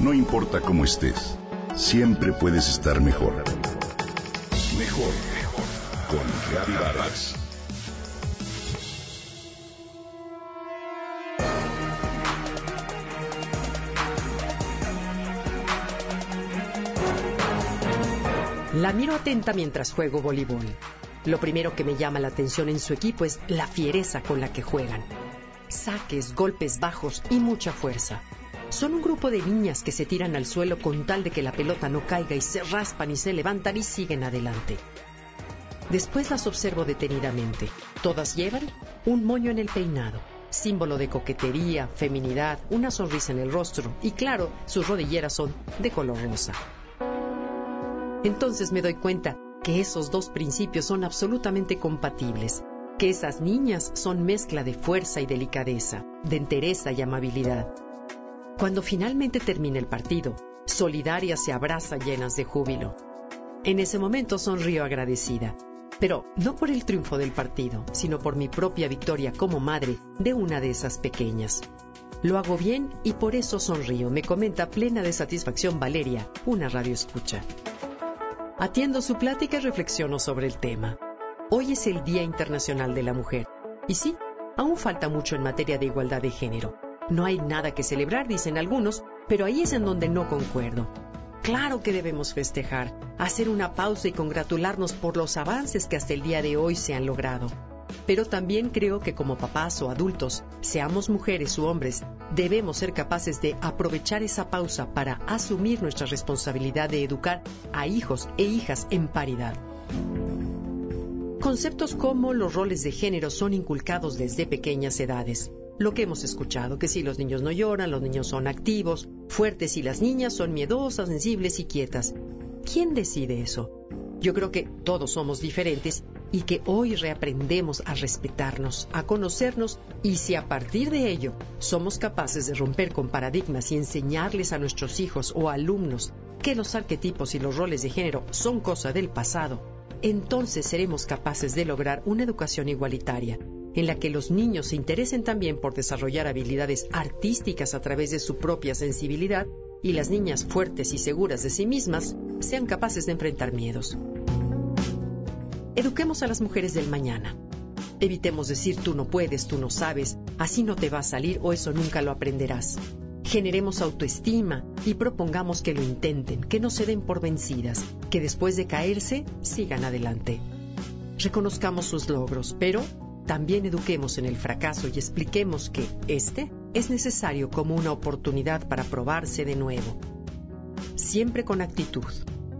No importa cómo estés, siempre puedes estar mejor. Mejor, mejor. Con Vargas. La miro atenta mientras juego voleibol. Lo primero que me llama la atención en su equipo es la fiereza con la que juegan. Saques, golpes bajos y mucha fuerza. Son un grupo de niñas que se tiran al suelo con tal de que la pelota no caiga y se raspan y se levantan y siguen adelante. Después las observo detenidamente. Todas llevan un moño en el peinado, símbolo de coquetería, feminidad, una sonrisa en el rostro y claro, sus rodilleras son de color rosa. Entonces me doy cuenta que esos dos principios son absolutamente compatibles, que esas niñas son mezcla de fuerza y delicadeza, de entereza y amabilidad. Cuando finalmente termina el partido, solidarias se abrazan llenas de júbilo. En ese momento sonrío agradecida, pero no por el triunfo del partido, sino por mi propia victoria como madre de una de esas pequeñas. Lo hago bien y por eso sonrío, me comenta plena de satisfacción Valeria, una radio escucha. Atiendo su plática y reflexiono sobre el tema. Hoy es el Día Internacional de la Mujer. Y sí, aún falta mucho en materia de igualdad de género. No hay nada que celebrar, dicen algunos, pero ahí es en donde no concuerdo. Claro que debemos festejar, hacer una pausa y congratularnos por los avances que hasta el día de hoy se han logrado. Pero también creo que como papás o adultos, seamos mujeres u hombres, debemos ser capaces de aprovechar esa pausa para asumir nuestra responsabilidad de educar a hijos e hijas en paridad. Conceptos como los roles de género son inculcados desde pequeñas edades. Lo que hemos escuchado, que si los niños no lloran, los niños son activos, fuertes y las niñas son miedosas, sensibles y quietas. ¿Quién decide eso? Yo creo que todos somos diferentes y que hoy reaprendemos a respetarnos, a conocernos y si a partir de ello somos capaces de romper con paradigmas y enseñarles a nuestros hijos o alumnos que los arquetipos y los roles de género son cosa del pasado, entonces seremos capaces de lograr una educación igualitaria en la que los niños se interesen también por desarrollar habilidades artísticas a través de su propia sensibilidad y las niñas fuertes y seguras de sí mismas sean capaces de enfrentar miedos. Eduquemos a las mujeres del mañana. Evitemos decir tú no puedes, tú no sabes, así no te va a salir o eso nunca lo aprenderás. Generemos autoestima y propongamos que lo intenten, que no se den por vencidas, que después de caerse sigan adelante. Reconozcamos sus logros, pero también eduquemos en el fracaso y expliquemos que este es necesario como una oportunidad para probarse de nuevo. Siempre con actitud,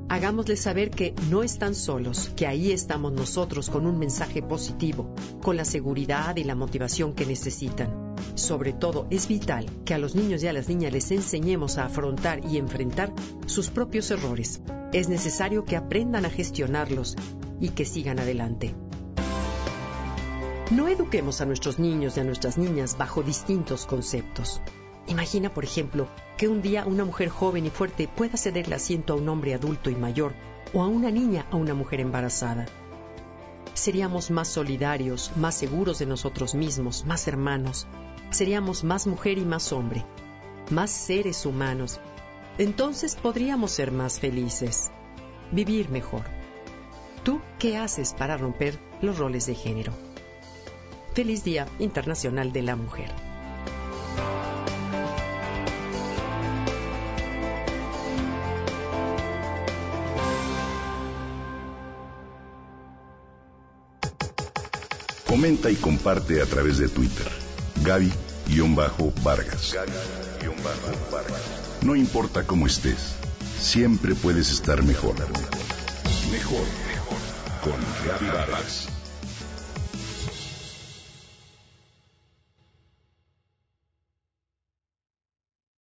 hagámosles saber que no están solos, que ahí estamos nosotros con un mensaje positivo, con la seguridad y la motivación que necesitan. Sobre todo, es vital que a los niños y a las niñas les enseñemos a afrontar y enfrentar sus propios errores. Es necesario que aprendan a gestionarlos y que sigan adelante. No eduquemos a nuestros niños y a nuestras niñas bajo distintos conceptos. Imagina, por ejemplo, que un día una mujer joven y fuerte pueda cederle asiento a un hombre adulto y mayor o a una niña a una mujer embarazada. Seríamos más solidarios, más seguros de nosotros mismos, más hermanos. Seríamos más mujer y más hombre, más seres humanos. Entonces podríamos ser más felices, vivir mejor. ¿Tú qué haces para romper los roles de género? Feliz Día Internacional de la Mujer. Comenta y comparte a través de Twitter. Gaby-Vargas. No importa cómo estés, siempre puedes estar mejor. Mejor, mejor. Con Gaby Vargas.